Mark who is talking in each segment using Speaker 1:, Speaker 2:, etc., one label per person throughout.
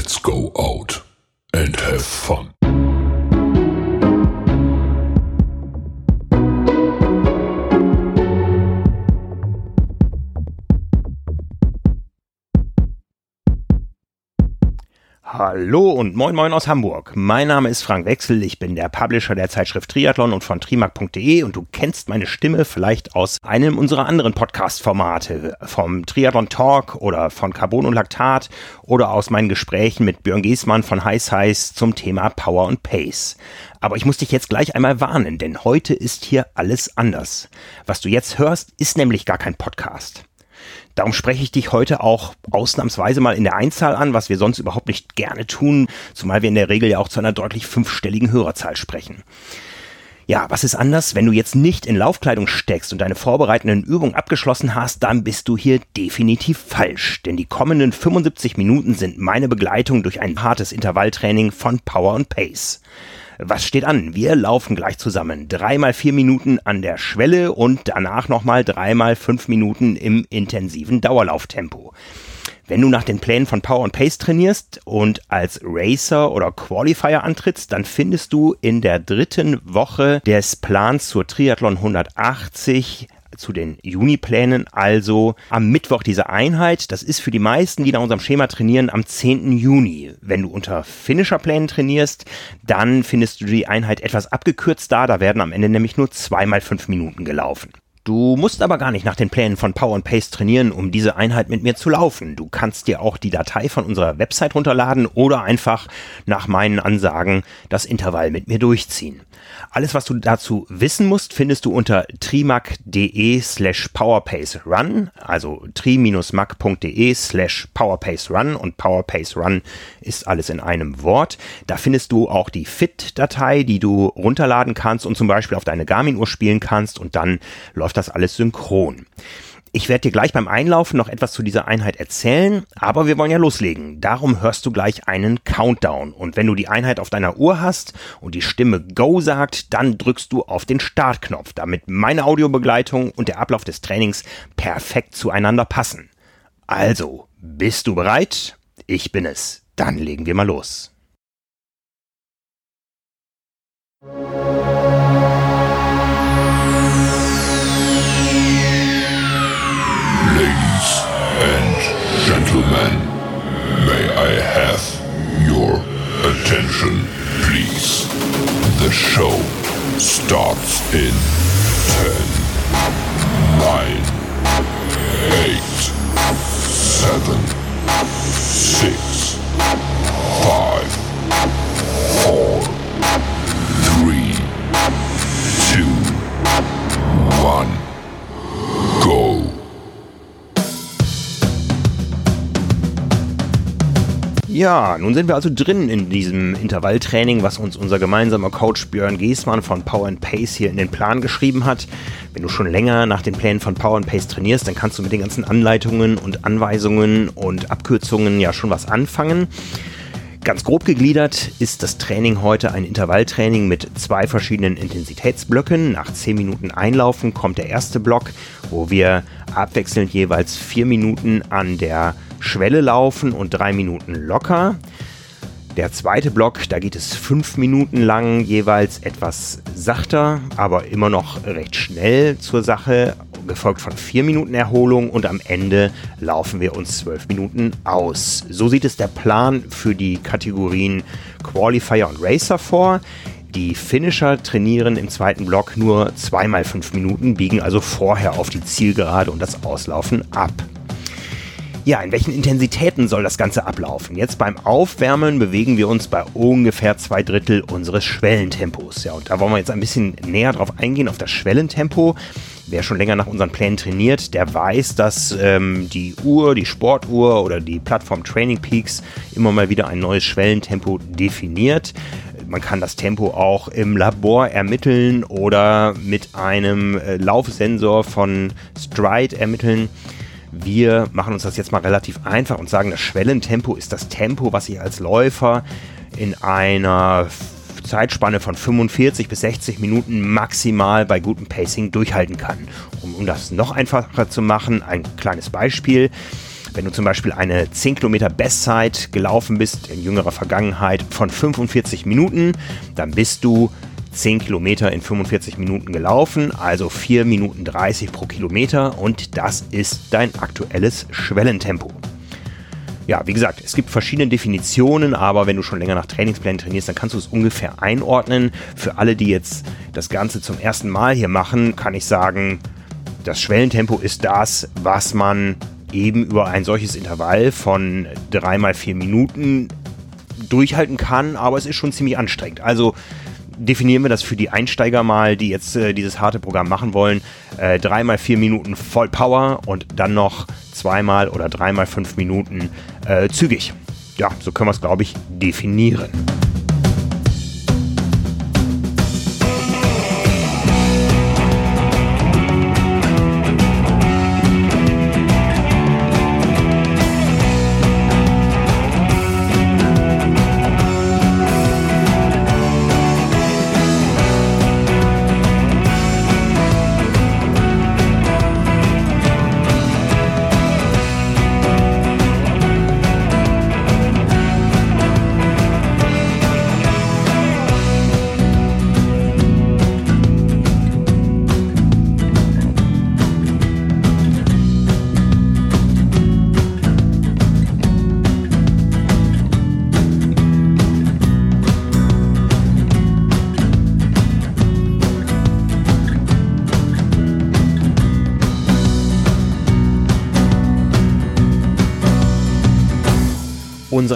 Speaker 1: Let's go out and have fun.
Speaker 2: Hallo und moin moin aus Hamburg. Mein Name ist Frank Wechsel, ich bin der Publisher der Zeitschrift Triathlon und von trimark.de und du kennst meine Stimme vielleicht aus einem unserer anderen Podcast-Formate, vom Triathlon Talk oder von Carbon und Laktat oder aus meinen Gesprächen mit Björn Giesmann von Heiß Heiß zum Thema Power und Pace. Aber ich muss dich jetzt gleich einmal warnen, denn heute ist hier alles anders. Was du jetzt hörst, ist nämlich gar kein Podcast. Darum spreche ich dich heute auch ausnahmsweise mal in der Einzahl an, was wir sonst überhaupt nicht gerne tun, zumal wir in der Regel ja auch zu einer deutlich fünfstelligen Hörerzahl sprechen. Ja, was ist anders? Wenn du jetzt nicht in Laufkleidung steckst und deine vorbereitenden Übungen abgeschlossen hast, dann bist du hier definitiv falsch. Denn die kommenden 75 Minuten sind meine Begleitung durch ein hartes Intervalltraining von Power und Pace. Was steht an? Wir laufen gleich zusammen. Dreimal vier Minuten an der Schwelle und danach nochmal dreimal fünf Minuten im intensiven Dauerlauftempo. Wenn du nach den Plänen von Power and Pace trainierst und als Racer oder Qualifier antrittst, dann findest du in der dritten Woche des Plans zur Triathlon 180 zu den Juniplänen, also am Mittwoch diese Einheit. Das ist für die meisten, die nach unserem Schema trainieren, am 10. Juni. Wenn du unter Finisher-Plänen trainierst, dann findest du die Einheit etwas abgekürzt da. Da werden am Ende nämlich nur zweimal fünf Minuten gelaufen. Du musst aber gar nicht nach den Plänen von Power and Pace trainieren, um diese Einheit mit mir zu laufen. Du kannst dir auch die Datei von unserer Website runterladen oder einfach nach meinen Ansagen das Intervall mit mir durchziehen. Alles, was du dazu wissen musst, findest du unter trimac.de slash powerpacerun, also tri-mac.de slash powerpacerun und powerpacerun ist alles in einem Wort. Da findest du auch die Fit-Datei, die du runterladen kannst und zum Beispiel auf deine Garmin-Uhr spielen kannst und dann läuft das alles synchron. Ich werde dir gleich beim Einlaufen noch etwas zu dieser Einheit erzählen, aber wir wollen ja loslegen. Darum hörst du gleich einen Countdown. Und wenn du die Einheit auf deiner Uhr hast und die Stimme Go sagt, dann drückst du auf den Startknopf, damit meine Audiobegleitung und der Ablauf des Trainings perfekt zueinander passen. Also, bist du bereit? Ich bin es. Dann legen wir mal los.
Speaker 1: Gentlemen, may I have your attention, please? The show starts in 10, 9, 8, 7, 6, 5, 4, 3, 2, 1,
Speaker 2: Ja, nun sind wir also drin in diesem Intervalltraining, was uns unser gemeinsamer Coach Björn Giesmann von Power and Pace hier in den Plan geschrieben hat. Wenn du schon länger nach den Plänen von Power and Pace trainierst, dann kannst du mit den ganzen Anleitungen und Anweisungen und Abkürzungen ja schon was anfangen. Ganz grob gegliedert ist das Training heute ein Intervalltraining mit zwei verschiedenen Intensitätsblöcken. Nach 10 Minuten Einlaufen kommt der erste Block, wo wir abwechselnd jeweils 4 Minuten an der Schwelle laufen und drei Minuten locker. Der zweite Block, da geht es fünf Minuten lang, jeweils etwas sachter, aber immer noch recht schnell zur Sache, gefolgt von vier Minuten Erholung und am Ende laufen wir uns zwölf Minuten aus. So sieht es der Plan für die Kategorien Qualifier und Racer vor. Die Finisher trainieren im zweiten Block nur zweimal fünf Minuten, biegen also vorher auf die Zielgerade und das Auslaufen ab. Ja, in welchen Intensitäten soll das Ganze ablaufen? Jetzt beim Aufwärmen bewegen wir uns bei ungefähr zwei Drittel unseres Schwellentempos. Ja, und da wollen wir jetzt ein bisschen näher drauf eingehen, auf das Schwellentempo. Wer schon länger nach unseren Plänen trainiert, der weiß, dass ähm, die Uhr, die Sportuhr oder die Plattform Training Peaks immer mal wieder ein neues Schwellentempo definiert. Man kann das Tempo auch im Labor ermitteln oder mit einem äh, Laufsensor von Stride ermitteln. Wir machen uns das jetzt mal relativ einfach und sagen, das Schwellentempo ist das Tempo, was ich als Läufer in einer Zeitspanne von 45 bis 60 Minuten maximal bei gutem Pacing durchhalten kann. Um, um das noch einfacher zu machen, ein kleines Beispiel. Wenn du zum Beispiel eine 10 Kilometer Bestzeit gelaufen bist in jüngerer Vergangenheit von 45 Minuten, dann bist du 10 Kilometer in 45 Minuten gelaufen, also 4 Minuten 30 pro Kilometer und das ist dein aktuelles Schwellentempo. Ja, wie gesagt, es gibt verschiedene Definitionen, aber wenn du schon länger nach Trainingsplänen trainierst, dann kannst du es ungefähr einordnen. Für alle, die jetzt das Ganze zum ersten Mal hier machen, kann ich sagen, das Schwellentempo ist das, was man eben über ein solches Intervall von 3 mal 4 Minuten durchhalten kann, aber es ist schon ziemlich anstrengend. Also definieren wir das für die Einsteiger mal, die jetzt äh, dieses harte Programm machen wollen. Äh, dreimal vier Minuten voll Power und dann noch zweimal oder dreimal fünf Minuten äh, zügig. Ja, so können wir es, glaube ich, definieren.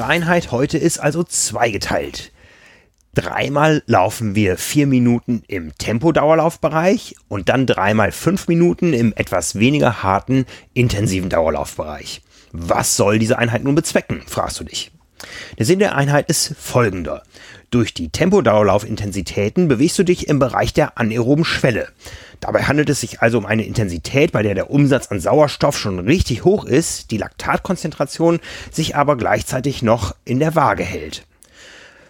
Speaker 2: Unsere Einheit heute ist also zweigeteilt. Dreimal laufen wir vier Minuten im Tempodauerlaufbereich und dann dreimal fünf Minuten im etwas weniger harten, intensiven Dauerlaufbereich. Was soll diese Einheit nun bezwecken, fragst du dich. Der Sinn der Einheit ist folgender. Durch die Tempodauerlaufintensitäten bewegst du dich im Bereich der anaeroben Schwelle. Dabei handelt es sich also um eine Intensität, bei der der Umsatz an Sauerstoff schon richtig hoch ist, die Laktatkonzentration sich aber gleichzeitig noch in der Waage hält.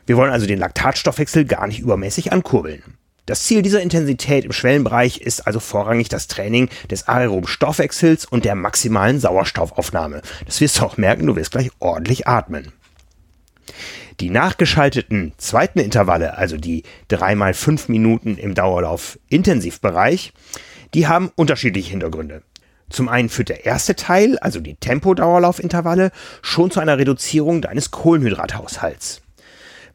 Speaker 2: Wir wollen also den Laktatstoffwechsel gar nicht übermäßig ankurbeln. Das Ziel dieser Intensität im Schwellenbereich ist also vorrangig das Training des aeroben Stoffwechsels und der maximalen Sauerstoffaufnahme. Das wirst du auch merken, du wirst gleich ordentlich atmen. Die nachgeschalteten zweiten Intervalle, also die dreimal fünf Minuten im Dauerlauf Intensivbereich, die haben unterschiedliche Hintergründe. Zum einen führt der erste Teil, also die Tempodauerlaufintervalle, schon zu einer Reduzierung deines Kohlenhydrathaushalts.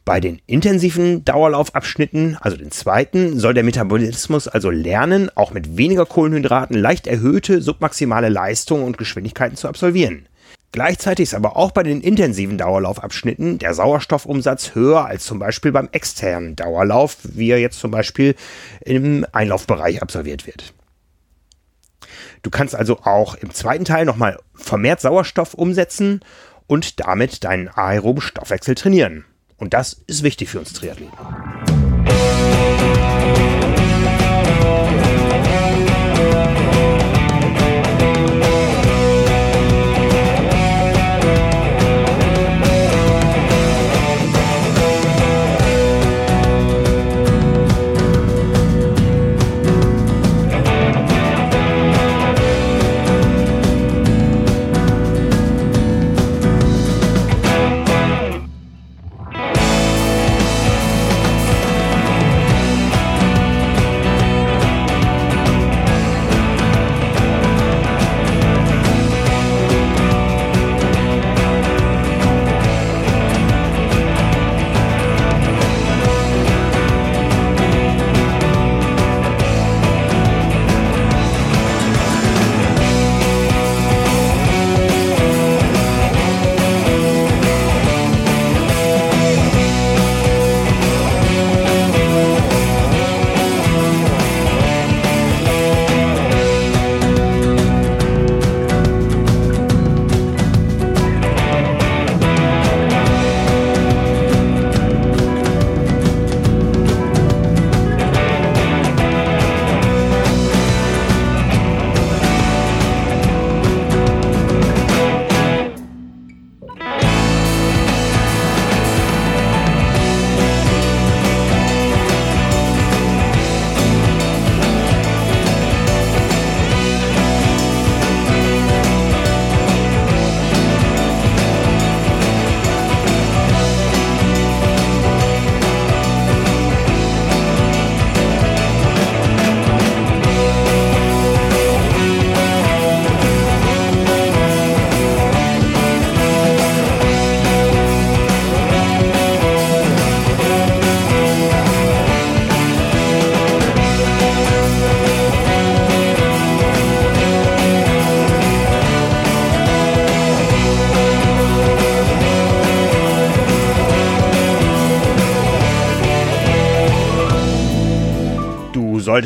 Speaker 2: Bei den intensiven Dauerlaufabschnitten, also den zweiten, soll der Metabolismus also lernen, auch mit weniger Kohlenhydraten leicht erhöhte submaximale Leistungen und Geschwindigkeiten zu absolvieren. Gleichzeitig ist aber auch bei den intensiven Dauerlaufabschnitten der Sauerstoffumsatz höher als zum Beispiel beim externen Dauerlauf, wie er jetzt zum Beispiel im Einlaufbereich absolviert wird. Du kannst also auch im zweiten Teil nochmal vermehrt Sauerstoff umsetzen und damit deinen aeroben Stoffwechsel trainieren. Und das ist wichtig für uns Triathleten.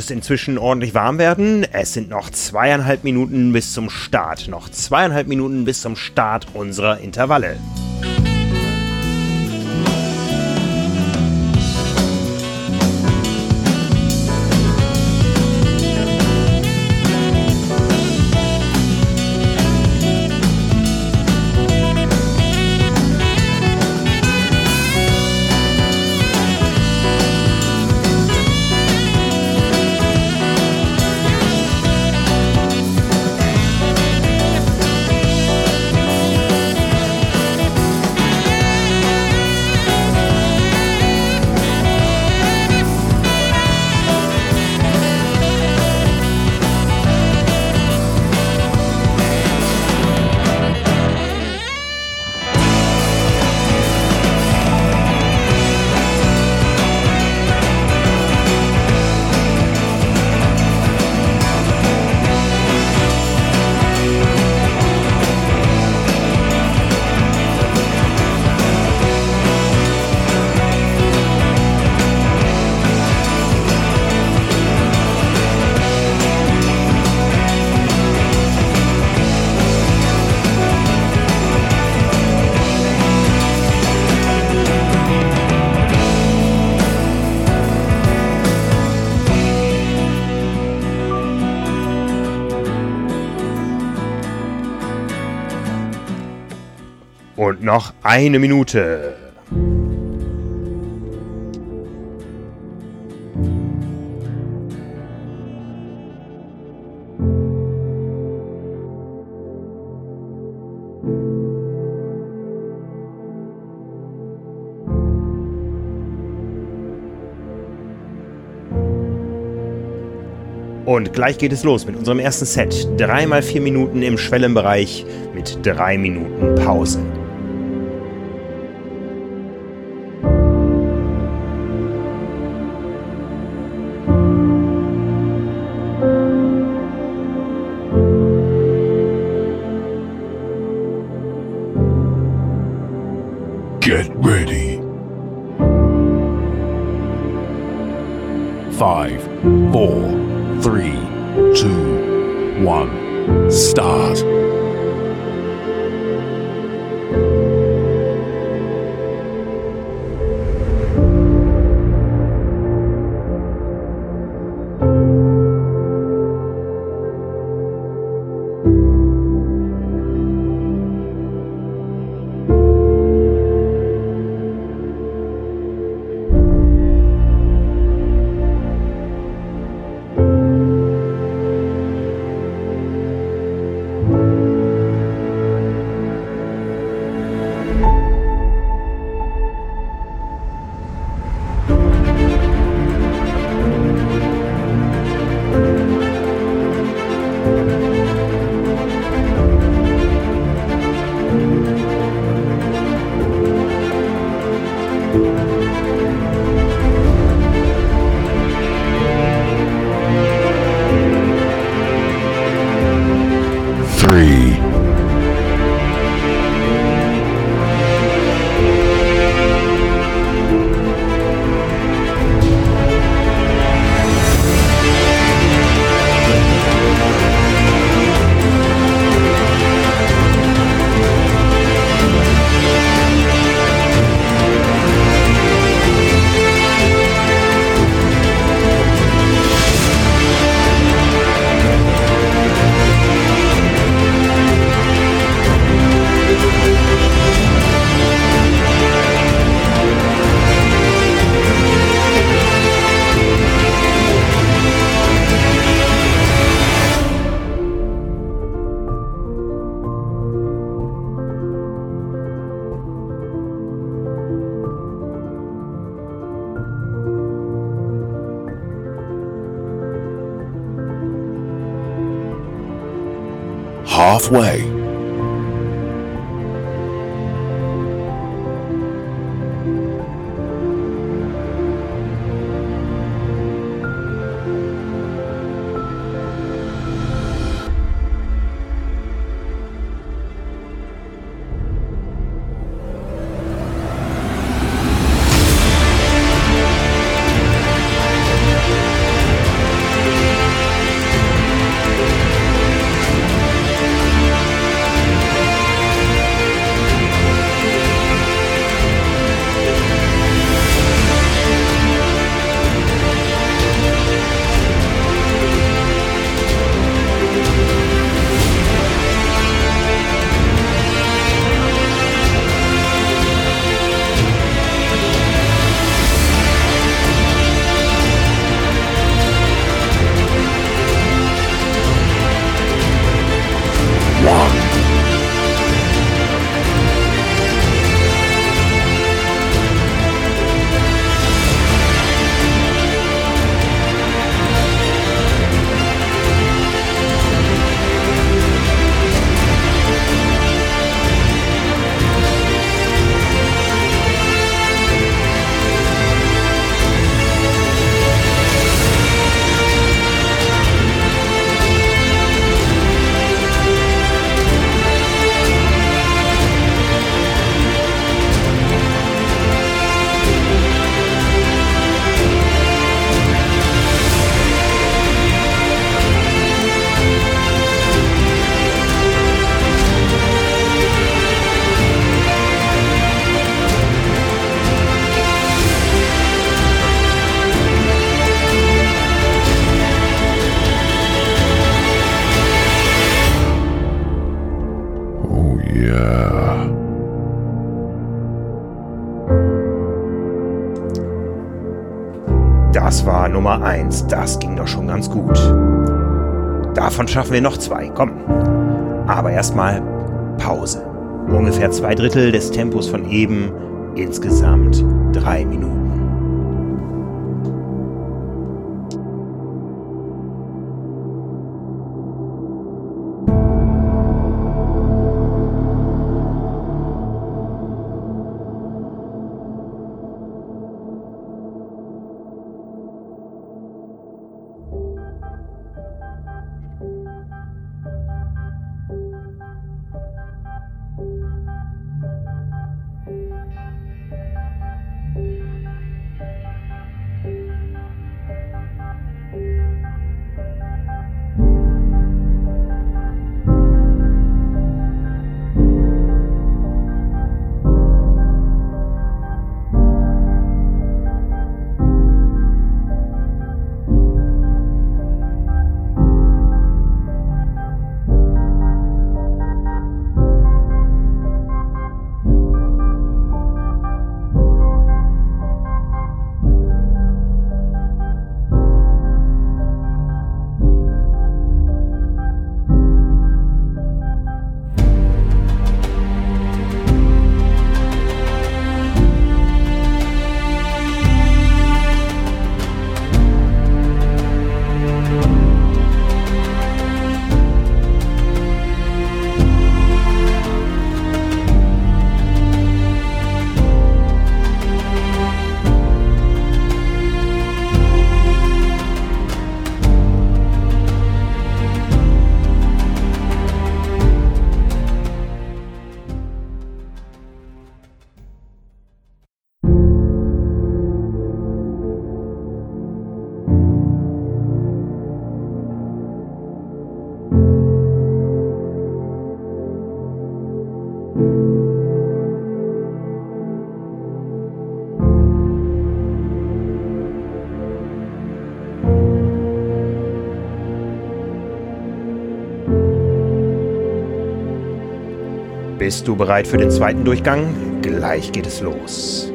Speaker 2: Es inzwischen ordentlich warm werden. Es sind noch zweieinhalb Minuten bis zum Start. Noch zweieinhalb Minuten bis zum Start unserer Intervalle. Noch eine Minute. Und gleich geht es los mit unserem ersten Set. Dreimal vier Minuten im Schwellenbereich mit drei Minuten Pause.
Speaker 3: Halfway.
Speaker 2: Das war Nummer 1. Das ging doch schon ganz gut. Davon schaffen wir noch zwei. Komm. Aber erstmal Pause. Ungefähr zwei Drittel des Tempos von eben. Insgesamt drei Minuten. Bist du bereit für den zweiten Durchgang? Gleich geht es los.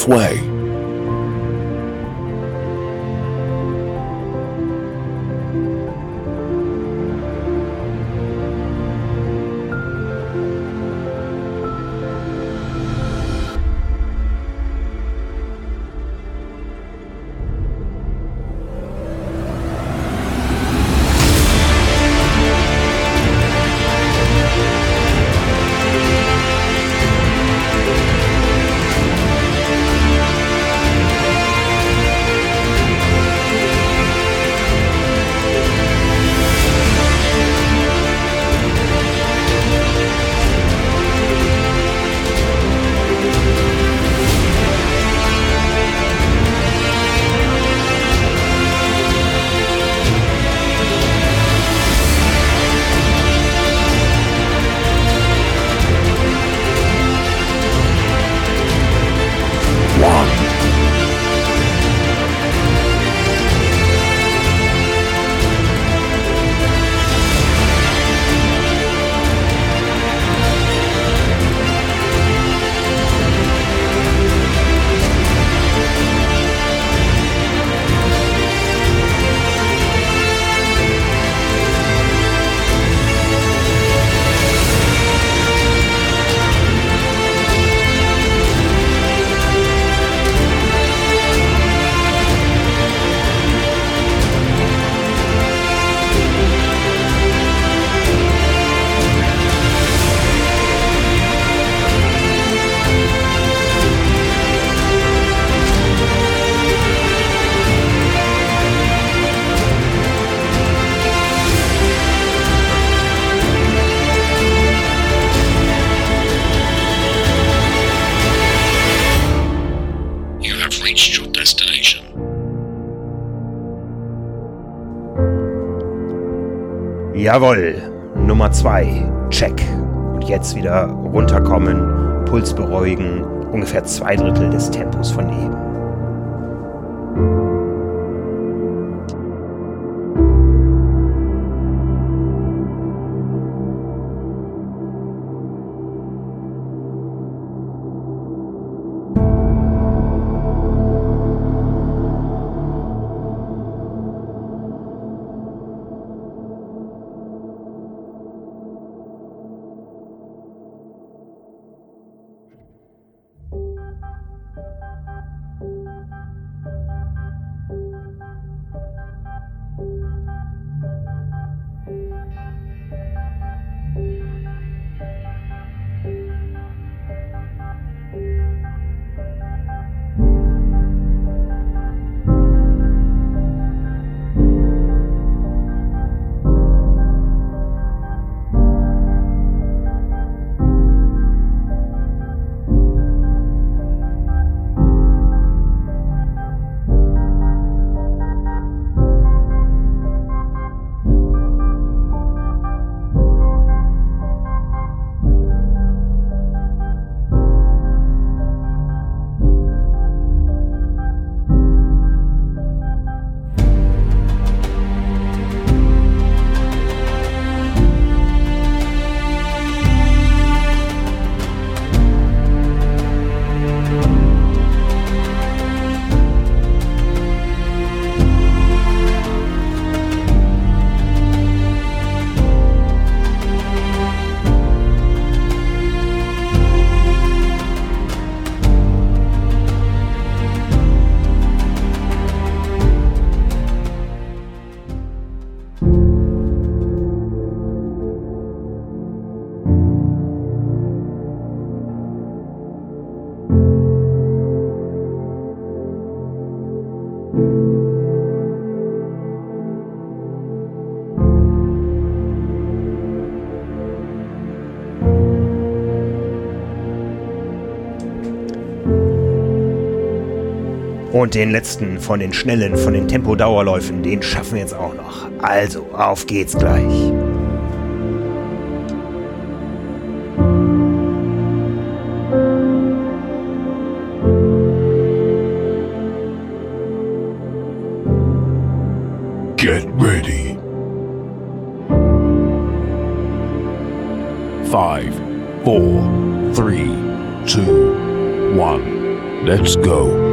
Speaker 3: Halfway.
Speaker 2: Jawohl, Nummer zwei, check. Und jetzt wieder runterkommen, Puls beruhigen, ungefähr zwei Drittel des Tempos von eben. Und den letzten von den schnellen, von den Tempodauerläufen, den schaffen wir jetzt auch noch. Also, auf geht's gleich.
Speaker 1: Get ready.
Speaker 3: Five, four, three, two, one. Let's go.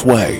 Speaker 3: Halfway.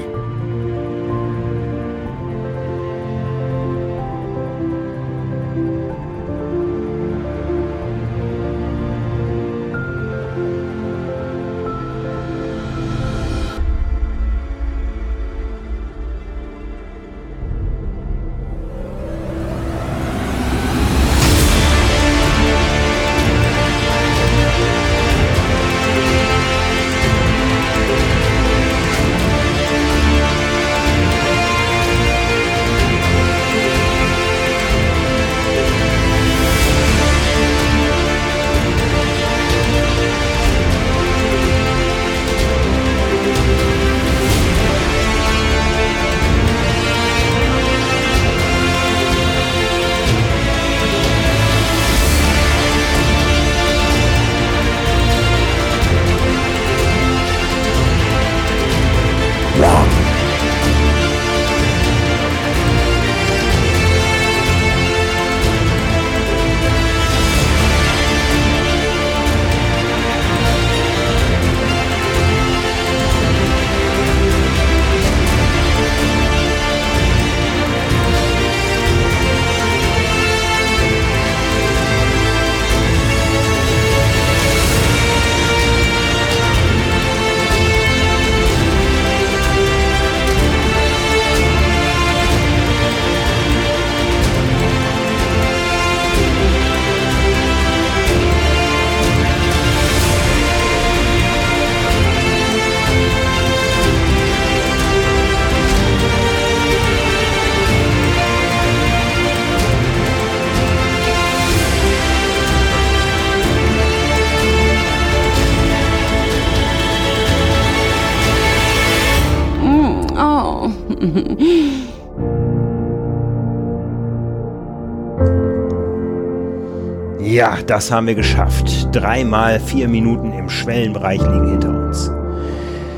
Speaker 2: Das haben wir geschafft. Dreimal vier Minuten im Schwellenbereich liegen hinter uns.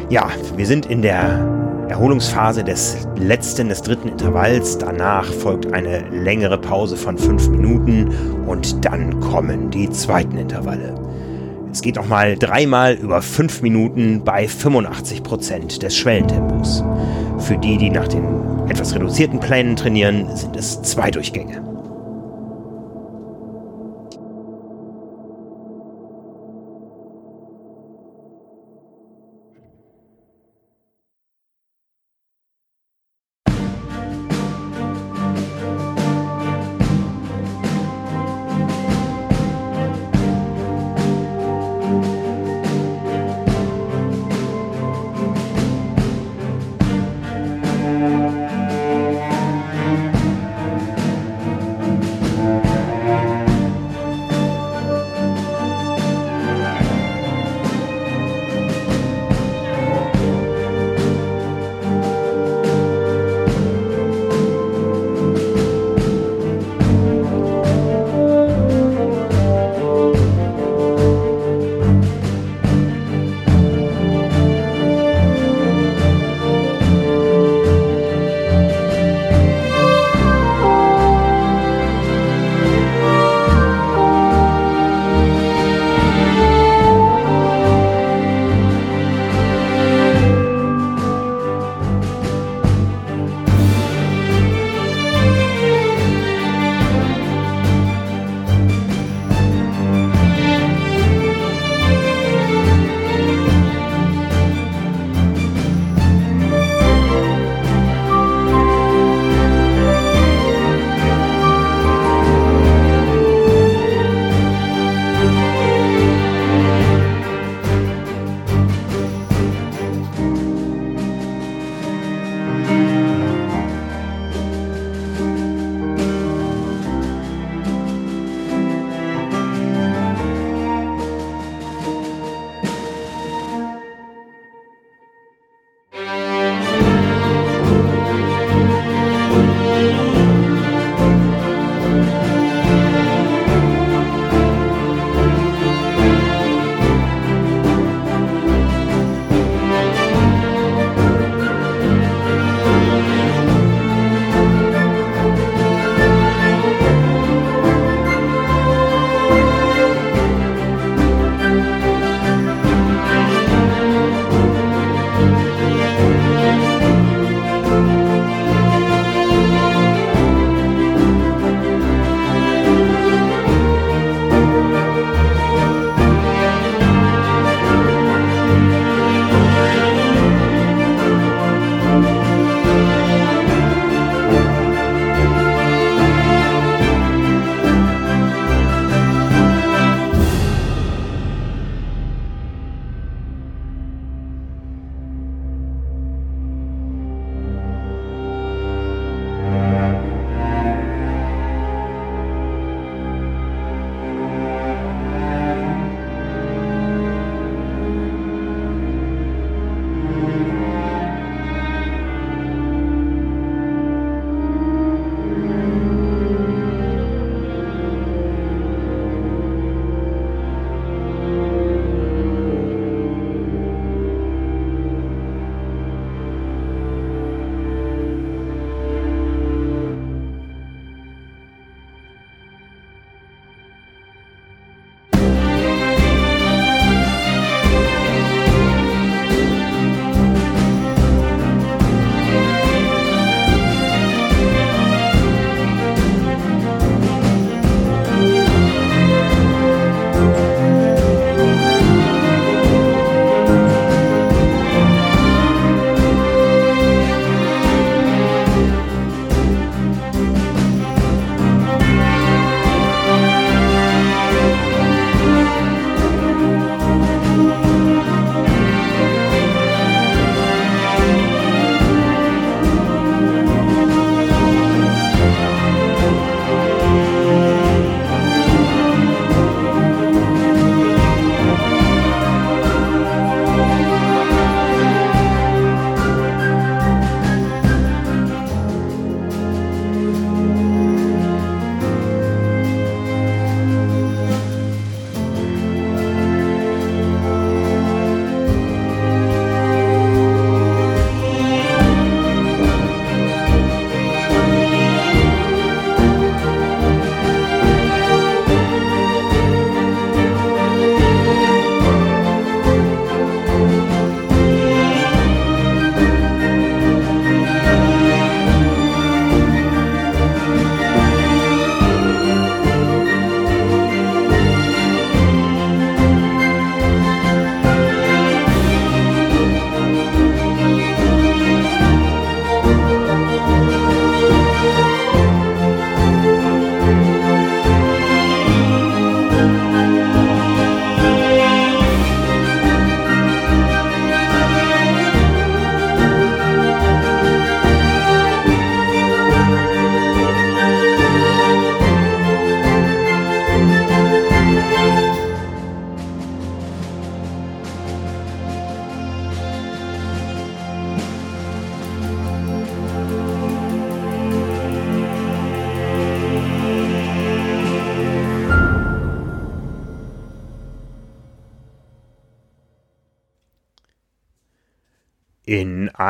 Speaker 2: Ja, wir sind in der Erholungsphase des letzten, des dritten Intervalls. Danach folgt eine längere Pause von fünf Minuten und dann kommen die zweiten Intervalle. Es geht nochmal dreimal über fünf Minuten bei 85 Prozent des Schwellentempos. Für die, die nach den etwas reduzierten Plänen trainieren, sind es zwei Durchgänge.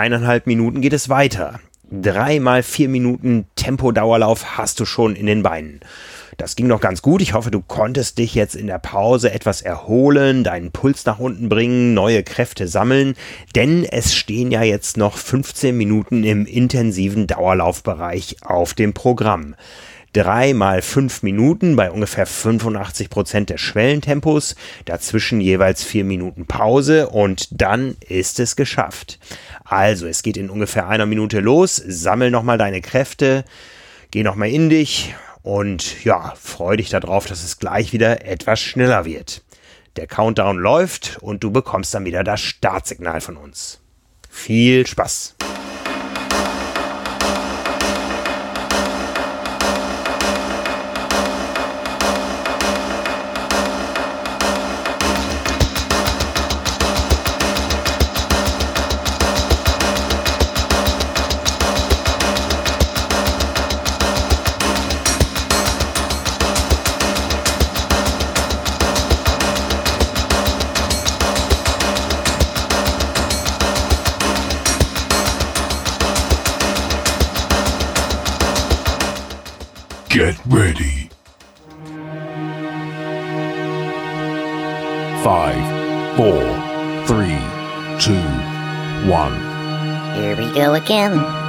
Speaker 2: Eineinhalb Minuten geht es weiter. Drei mal vier Minuten Tempodauerlauf hast du schon in den Beinen. Das ging noch ganz gut. Ich hoffe, du konntest dich jetzt in der Pause etwas erholen, deinen Puls nach unten bringen, neue Kräfte sammeln, denn es stehen ja jetzt noch 15 Minuten im intensiven Dauerlaufbereich auf dem Programm drei mal fünf Minuten bei ungefähr 85 Prozent des Schwellentempos, dazwischen jeweils vier Minuten Pause und dann ist es geschafft. Also, es geht in ungefähr einer Minute los, sammel nochmal deine Kräfte, geh nochmal in dich und ja, freu dich darauf, dass es gleich wieder etwas schneller wird. Der Countdown läuft und du bekommst dann wieder das Startsignal von uns. Viel Spaß!
Speaker 1: Ready.
Speaker 3: Five, four, three, two, one.
Speaker 4: Here we go again.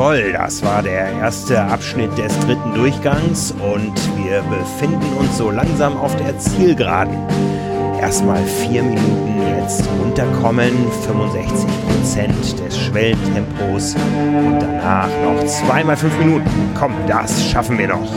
Speaker 2: Jawohl, das war der erste Abschnitt des dritten Durchgangs und wir befinden uns so langsam auf der Zielgeraden. Erstmal vier Minuten jetzt runterkommen, 65 Prozent des Schwellentempos und danach noch zweimal fünf Minuten. Komm, das schaffen wir noch.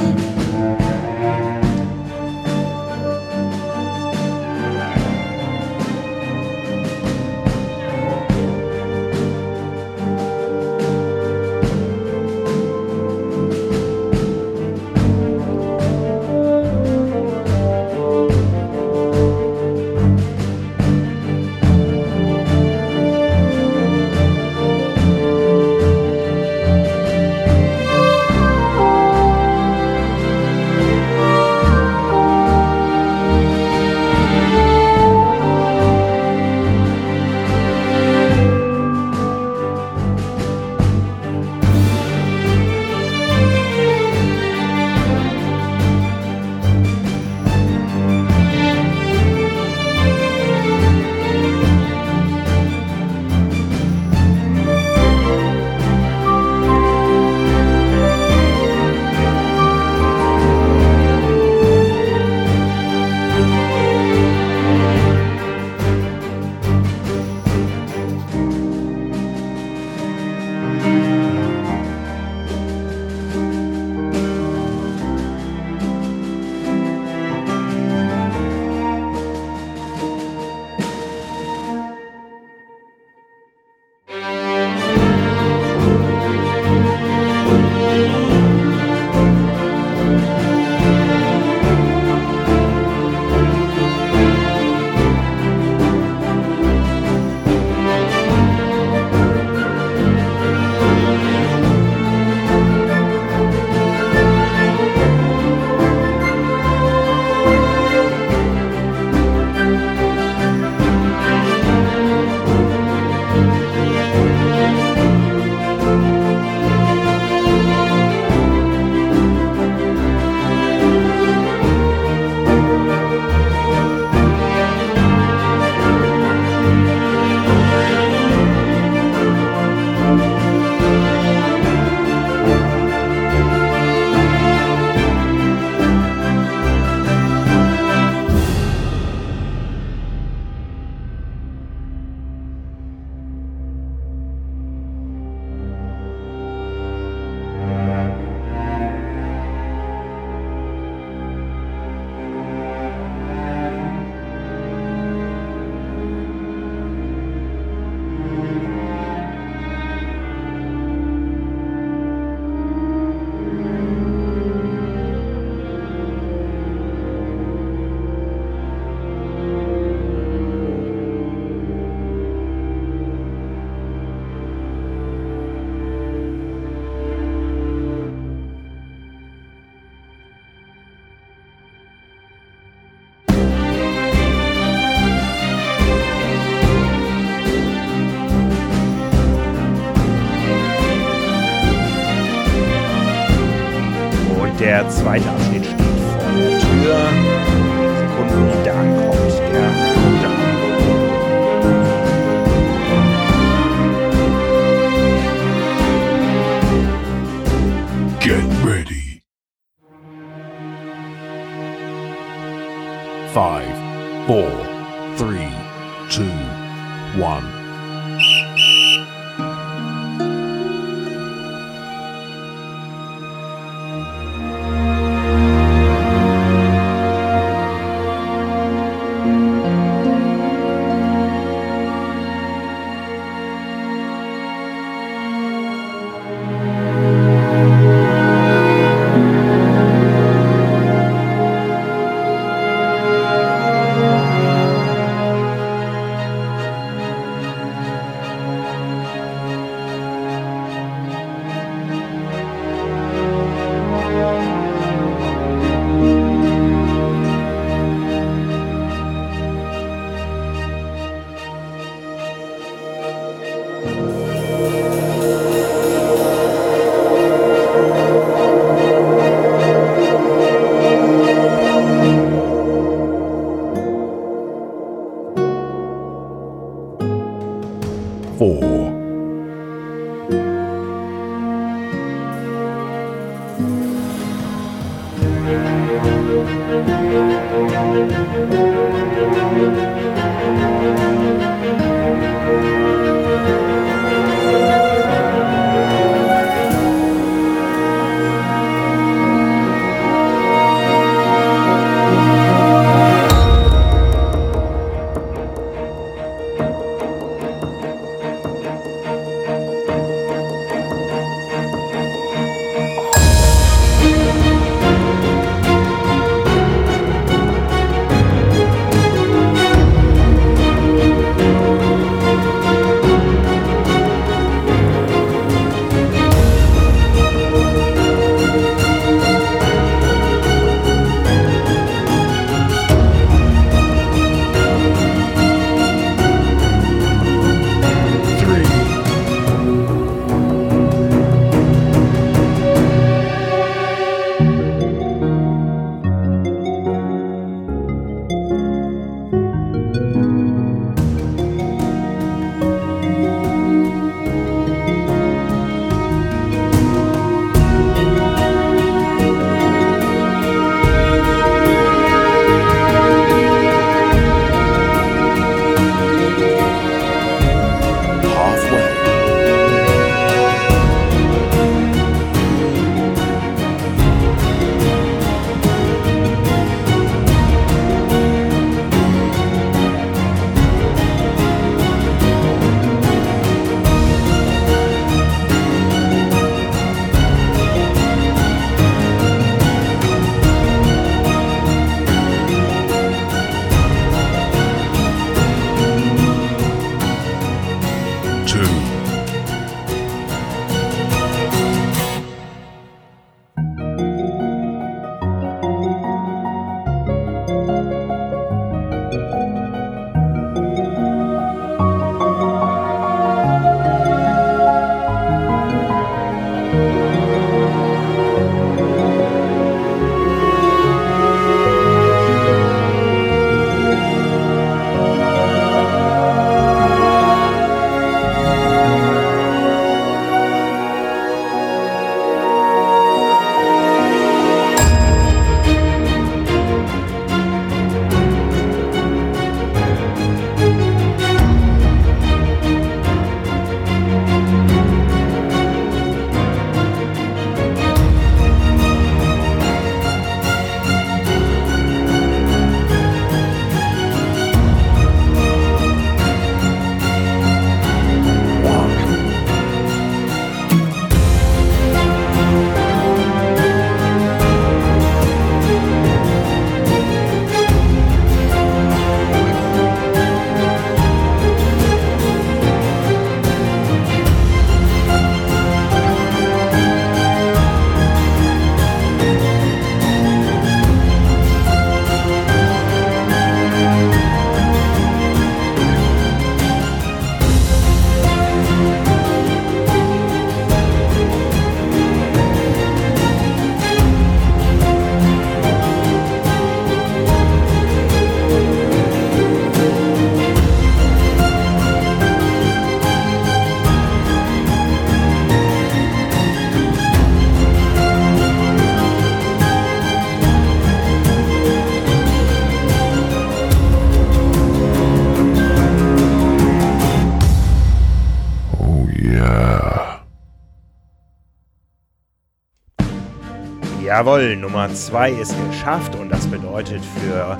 Speaker 2: Der zweite Abschnitt
Speaker 3: Thank you.
Speaker 2: Jawohl, Nummer 2 ist geschafft und das bedeutet für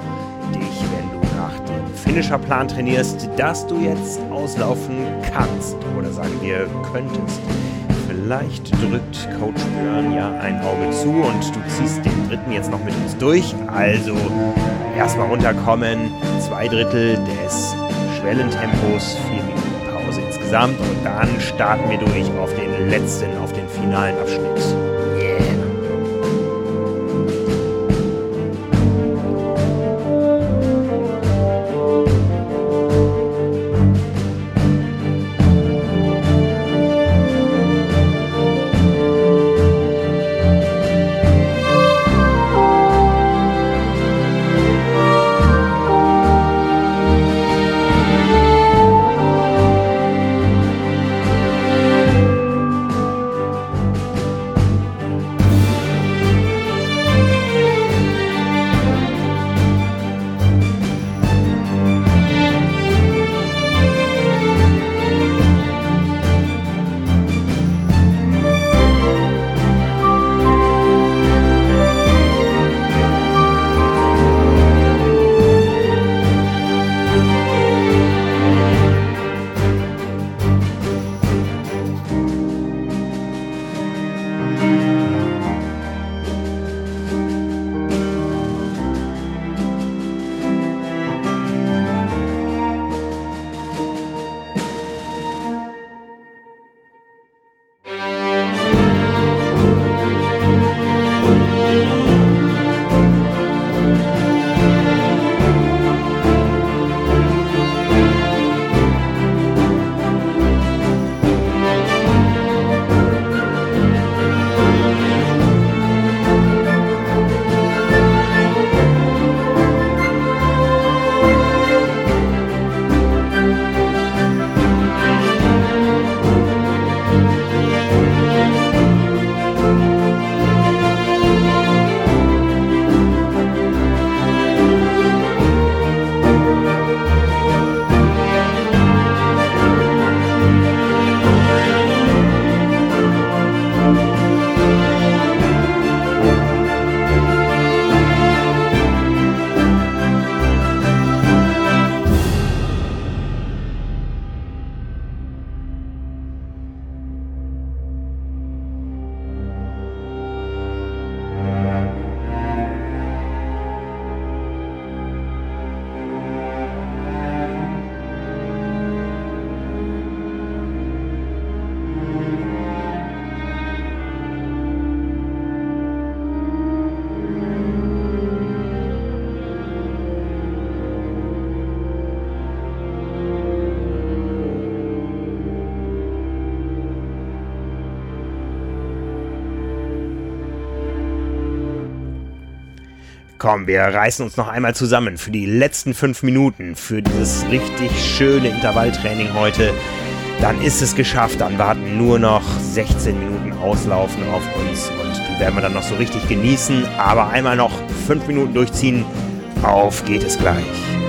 Speaker 2: dich, wenn du nach dem Finisher-Plan trainierst, dass du jetzt auslaufen kannst oder sagen wir könntest. Vielleicht drückt Coach Björn ja ein Auge zu und du ziehst den dritten jetzt noch mit uns durch. Also erstmal runterkommen, zwei Drittel des Schwellentempos, vier Minuten Pause insgesamt und dann starten wir durch auf den letzten, auf den finalen Abschnitt. Komm, wir reißen uns noch einmal zusammen für die letzten fünf Minuten, für dieses richtig schöne Intervalltraining heute. Dann ist es geschafft, dann warten nur noch 16 Minuten auslaufen auf uns und die werden wir dann noch so richtig genießen. Aber einmal noch fünf Minuten durchziehen, auf geht es gleich.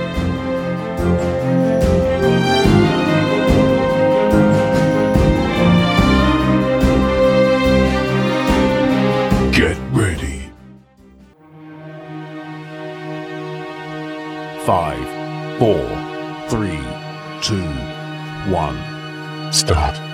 Speaker 3: Five, four, three, two, one.
Speaker 1: Start.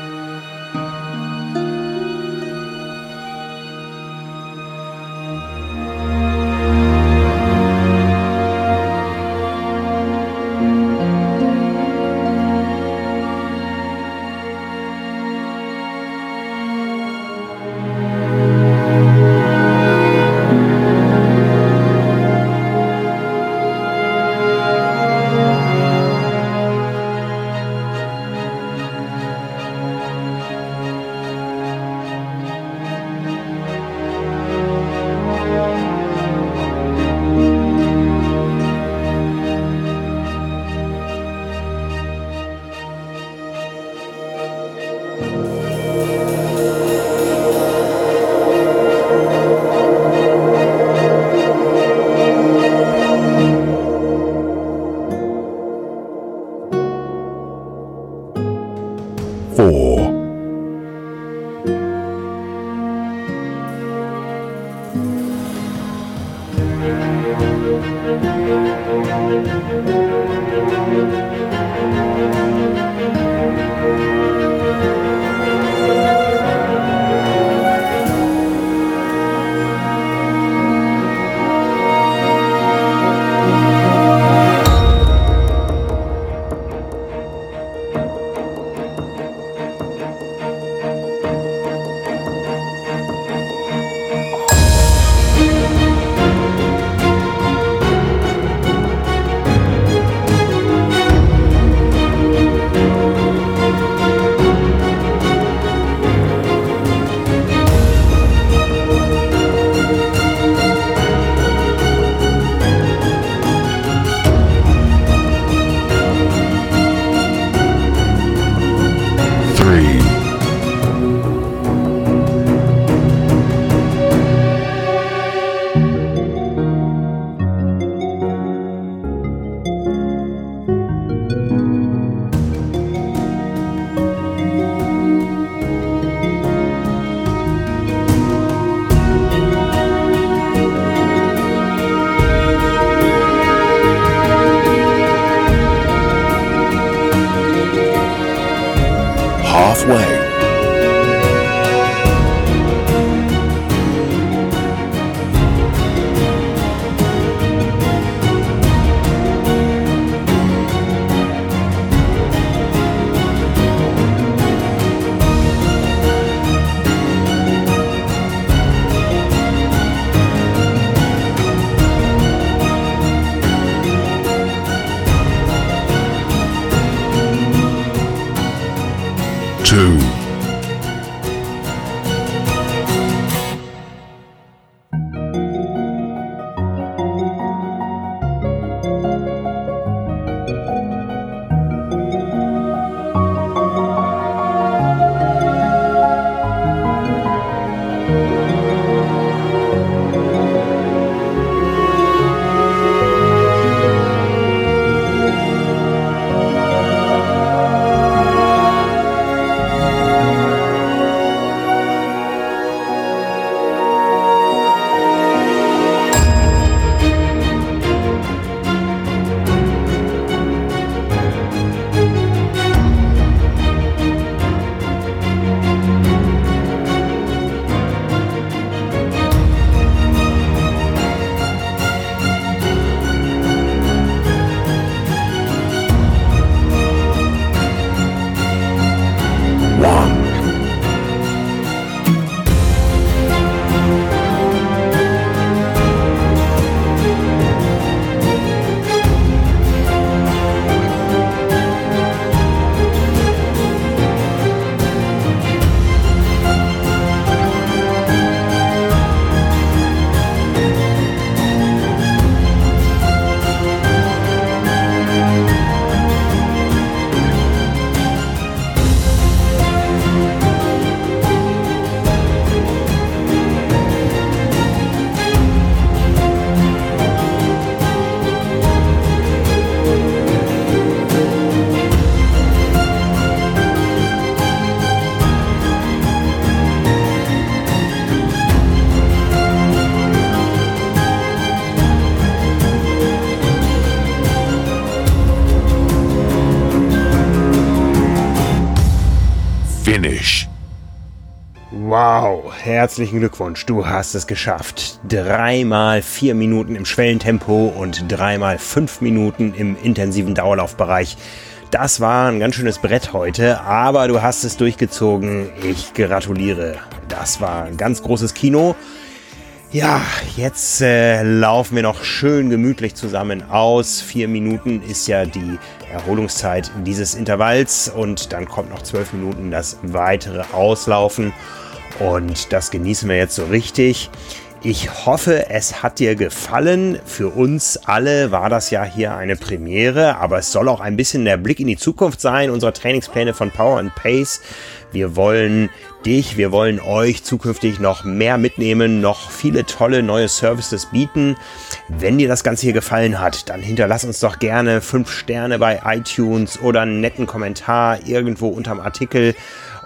Speaker 2: Herzlichen Glückwunsch, du hast es geschafft. Dreimal vier Minuten im Schwellentempo und dreimal fünf Minuten im intensiven Dauerlaufbereich. Das war ein ganz schönes Brett heute, aber du hast es durchgezogen. Ich gratuliere. Das war ein ganz großes Kino. Ja, jetzt äh, laufen wir noch schön gemütlich zusammen aus. Vier Minuten ist ja die Erholungszeit dieses Intervalls und dann kommt noch zwölf Minuten das weitere Auslaufen und das genießen wir jetzt so richtig. Ich hoffe, es hat dir gefallen. Für uns alle war das ja hier eine Premiere, aber es soll auch ein bisschen der Blick in die Zukunft sein, unserer Trainingspläne von Power and Pace. Wir wollen dich, wir wollen euch zukünftig noch mehr mitnehmen, noch viele tolle neue Services bieten. Wenn dir das Ganze hier gefallen hat, dann hinterlass uns doch gerne fünf Sterne bei iTunes oder einen netten Kommentar irgendwo unterm Artikel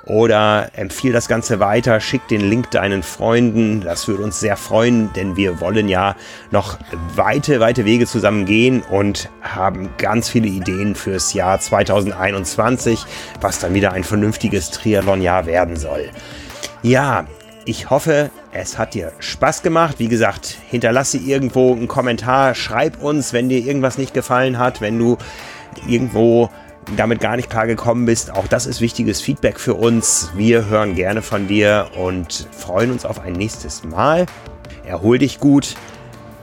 Speaker 2: oder empfiehl das Ganze weiter, schick den Link deinen Freunden. Das würde uns sehr freuen, denn wir wollen ja noch weite, weite Wege zusammen gehen und haben ganz viele Ideen fürs Jahr 2021, was dann wieder ein vernünftiges Triathlon-Jahr werden soll. Ja, ich hoffe, es hat dir Spaß gemacht. Wie gesagt, hinterlasse irgendwo einen Kommentar, schreib uns, wenn dir irgendwas nicht gefallen hat, wenn du irgendwo damit gar nicht klar gekommen bist. Auch das ist wichtiges Feedback für uns. Wir hören gerne von dir und freuen uns auf ein nächstes Mal. Erhol dich gut.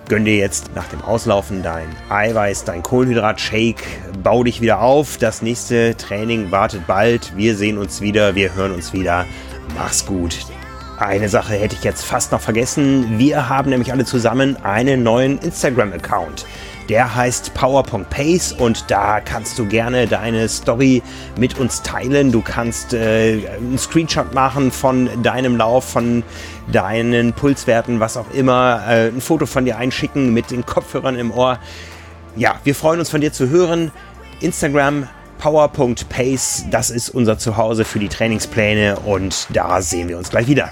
Speaker 2: Gönn dir jetzt nach dem Auslaufen dein Eiweiß, dein Kohlenhydrat-Shake. Bau dich wieder auf. Das nächste Training wartet bald. Wir sehen uns wieder. Wir hören uns wieder. Mach's gut. Eine Sache hätte ich jetzt fast noch vergessen. Wir haben nämlich alle zusammen einen neuen Instagram-Account. Der heißt Power.pace und da kannst du gerne deine Story mit uns teilen. Du kannst äh, einen Screenshot machen von deinem Lauf, von deinen Pulswerten, was auch immer, äh, ein Foto von dir einschicken mit den Kopfhörern im Ohr. Ja, wir freuen uns von dir zu hören. Instagram power.pace, das ist unser Zuhause für die Trainingspläne und da sehen wir uns gleich wieder.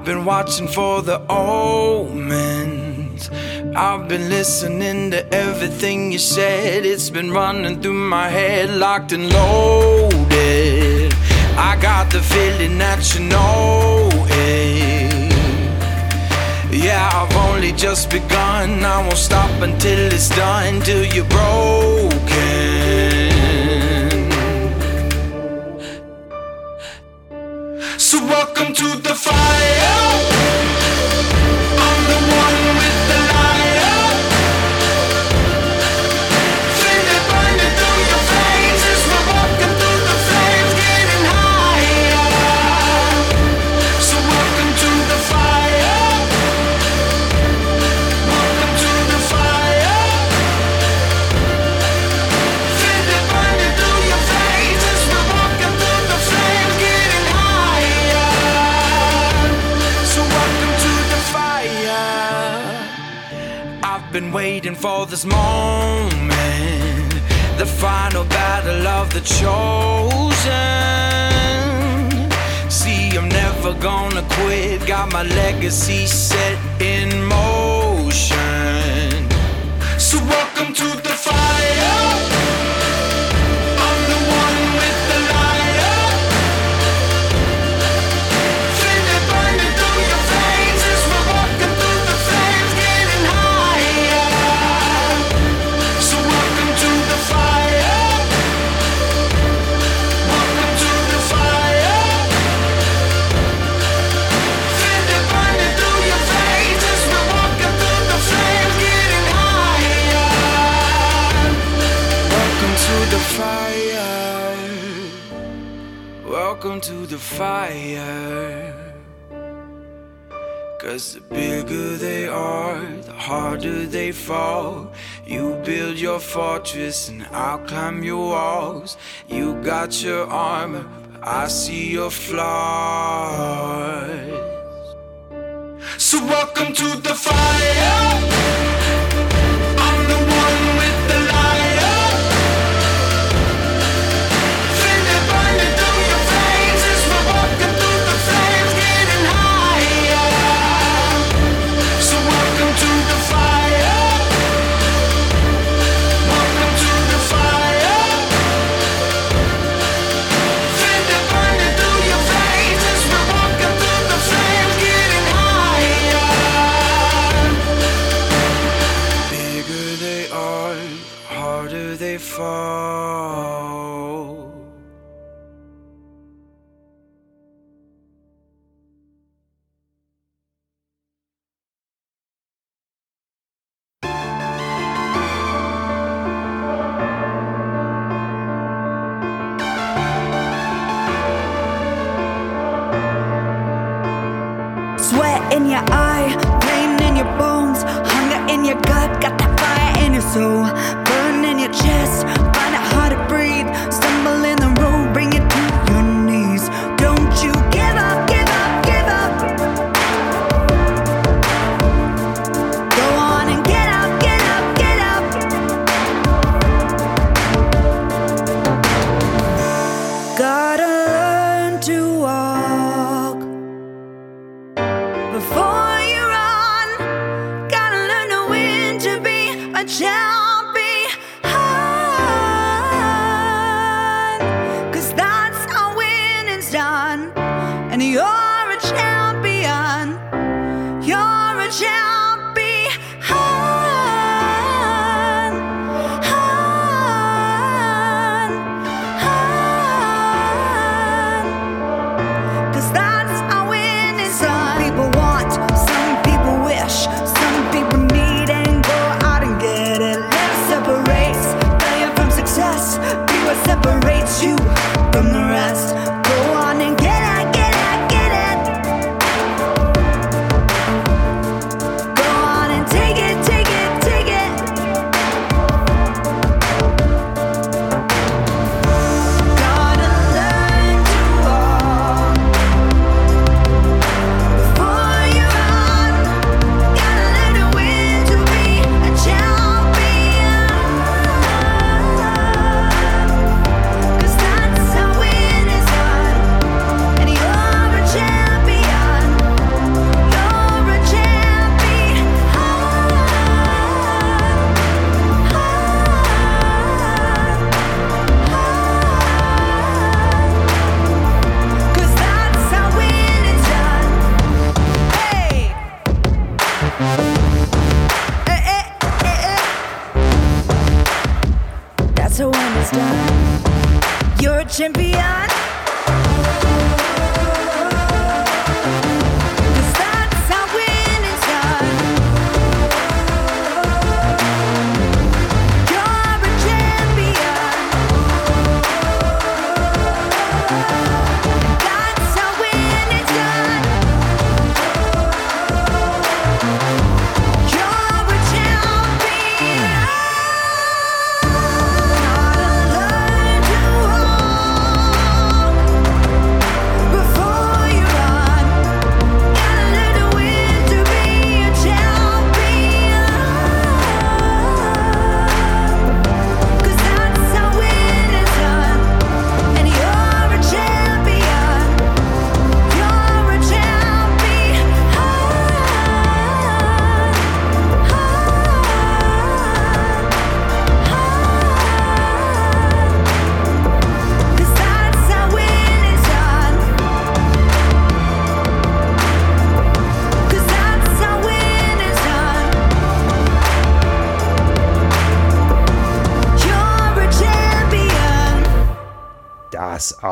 Speaker 5: I've been watching for the omens. I've been listening to everything you said. It's been running through my head, locked and loaded. I got the feeling that you know it. Yeah, I've only just begun. I won't stop until it's done, till you're broken. this moment, the final battle of the chosen. See, I'm never gonna quit, got my legacy set in motion. So, welcome to the fortress and I'll climb your walls. You got your armor, but I see your flaws. So welcome to the fire.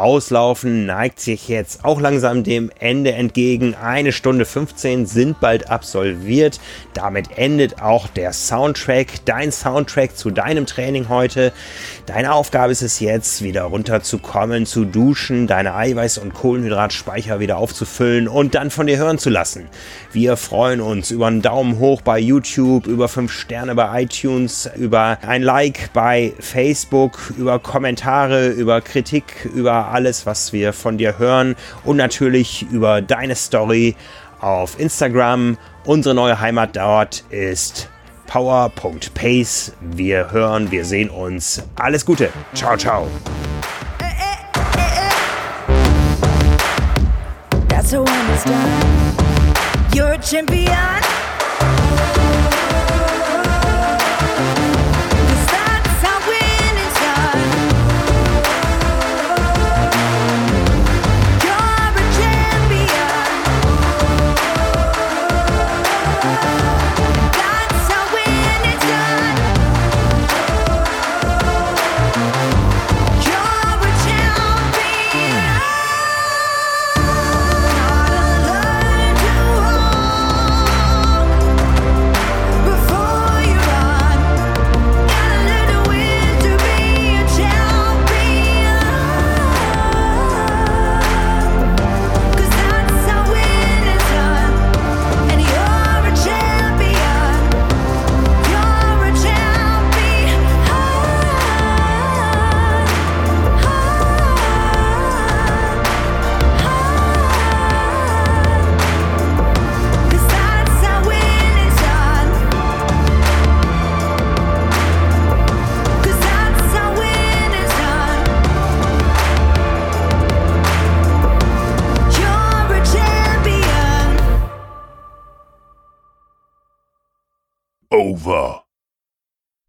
Speaker 2: Auslaufen neigt sich jetzt auch langsam dem Ende entgegen. Eine Stunde 15 sind bald absolviert. Damit endet auch der Soundtrack, dein Soundtrack zu deinem Training heute. Deine Aufgabe ist es jetzt, wieder runterzukommen, zu duschen, deine Eiweiß- und Kohlenhydratspeicher wieder aufzufüllen und dann von dir hören zu lassen. Wir freuen uns über einen Daumen hoch bei YouTube, über 5 Sterne bei iTunes, über ein Like bei Facebook, über Kommentare, über Kritik, über alles, was wir von dir hören und natürlich über deine Story auf Instagram. Unsere neue Heimat dort ist power.pace. Wir hören, wir sehen uns. Alles Gute. Ciao, ciao.
Speaker 6: That's when it's done. You're a champion.
Speaker 1: Over.